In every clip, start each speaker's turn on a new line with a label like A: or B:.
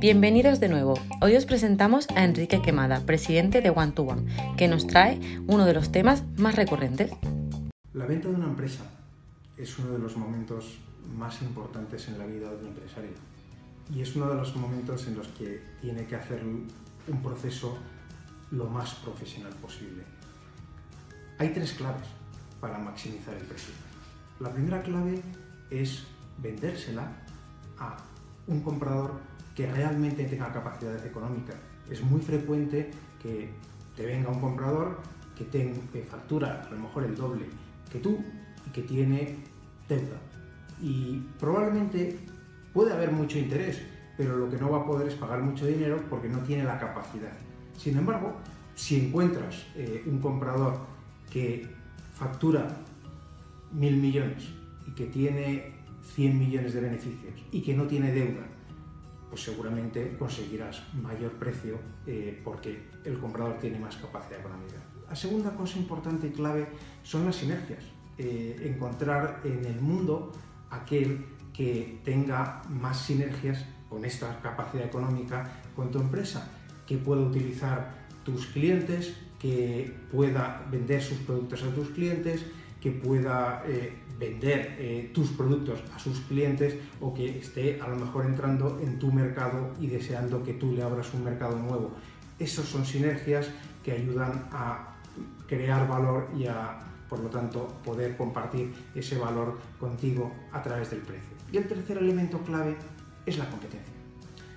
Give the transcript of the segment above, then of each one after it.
A: Bienvenidos de nuevo. Hoy os presentamos a Enrique Quemada, presidente de One to One, que nos trae uno de los temas más recurrentes.
B: La venta de una empresa es uno de los momentos más importantes en la vida de un empresario y es uno de los momentos en los que tiene que hacer un proceso lo más profesional posible. Hay tres claves para maximizar el precio. La primera clave es vendérsela a un comprador que realmente tenga capacidades económicas. Es muy frecuente que te venga un comprador que, factura a lo mejor el doble que tú y que tiene deuda. Y probablemente puede haber mucho interés, pero lo que no va a poder es pagar mucho dinero porque no tiene la capacidad. Sin embargo, si encuentras eh, un comprador que factura mil millones y que tiene 100 millones de beneficios y que no tiene deuda, pues seguramente conseguirás mayor precio eh, porque el comprador tiene más capacidad económica. La segunda cosa importante y clave son las sinergias. Eh, encontrar en el mundo aquel que tenga más sinergias con esta capacidad económica con tu empresa, que pueda utilizar tus clientes, que pueda vender sus productos a tus clientes, que pueda eh, vender eh, tus productos a sus clientes o que esté a lo mejor entrando en tu mercado y deseando que tú le abras un mercado nuevo. Esas son sinergias que ayudan a crear valor y a, por lo tanto, poder compartir ese valor contigo a través del precio. Y el tercer elemento clave es la competencia.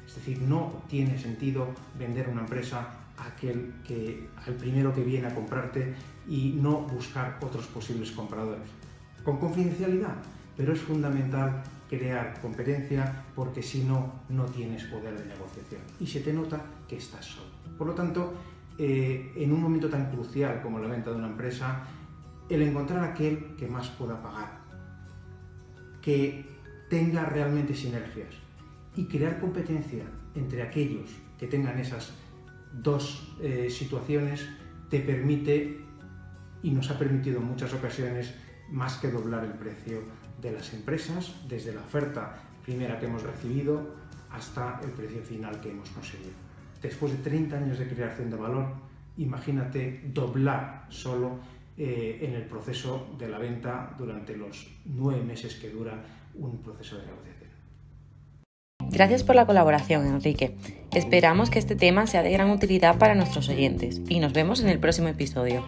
B: Es decir, no tiene sentido vender una empresa aquel que, al primero que viene a comprarte y no buscar otros posibles compradores con confidencialidad, pero es fundamental crear competencia porque si no, no tienes poder de negociación y se te nota que estás solo. Por lo tanto, eh, en un momento tan crucial como la venta de una empresa, el encontrar aquel que más pueda pagar, que tenga realmente sinergias y crear competencia entre aquellos que tengan esas dos eh, situaciones te permite y nos ha permitido en muchas ocasiones más que doblar el precio de las empresas, desde la oferta primera que hemos recibido hasta el precio final que hemos conseguido. Después de 30 años de creación de valor, imagínate doblar solo eh, en el proceso de la venta durante los nueve meses que dura un proceso de negociación.
A: Gracias por la colaboración, Enrique. Esperamos que este tema sea de gran utilidad para nuestros oyentes y nos vemos en el próximo episodio.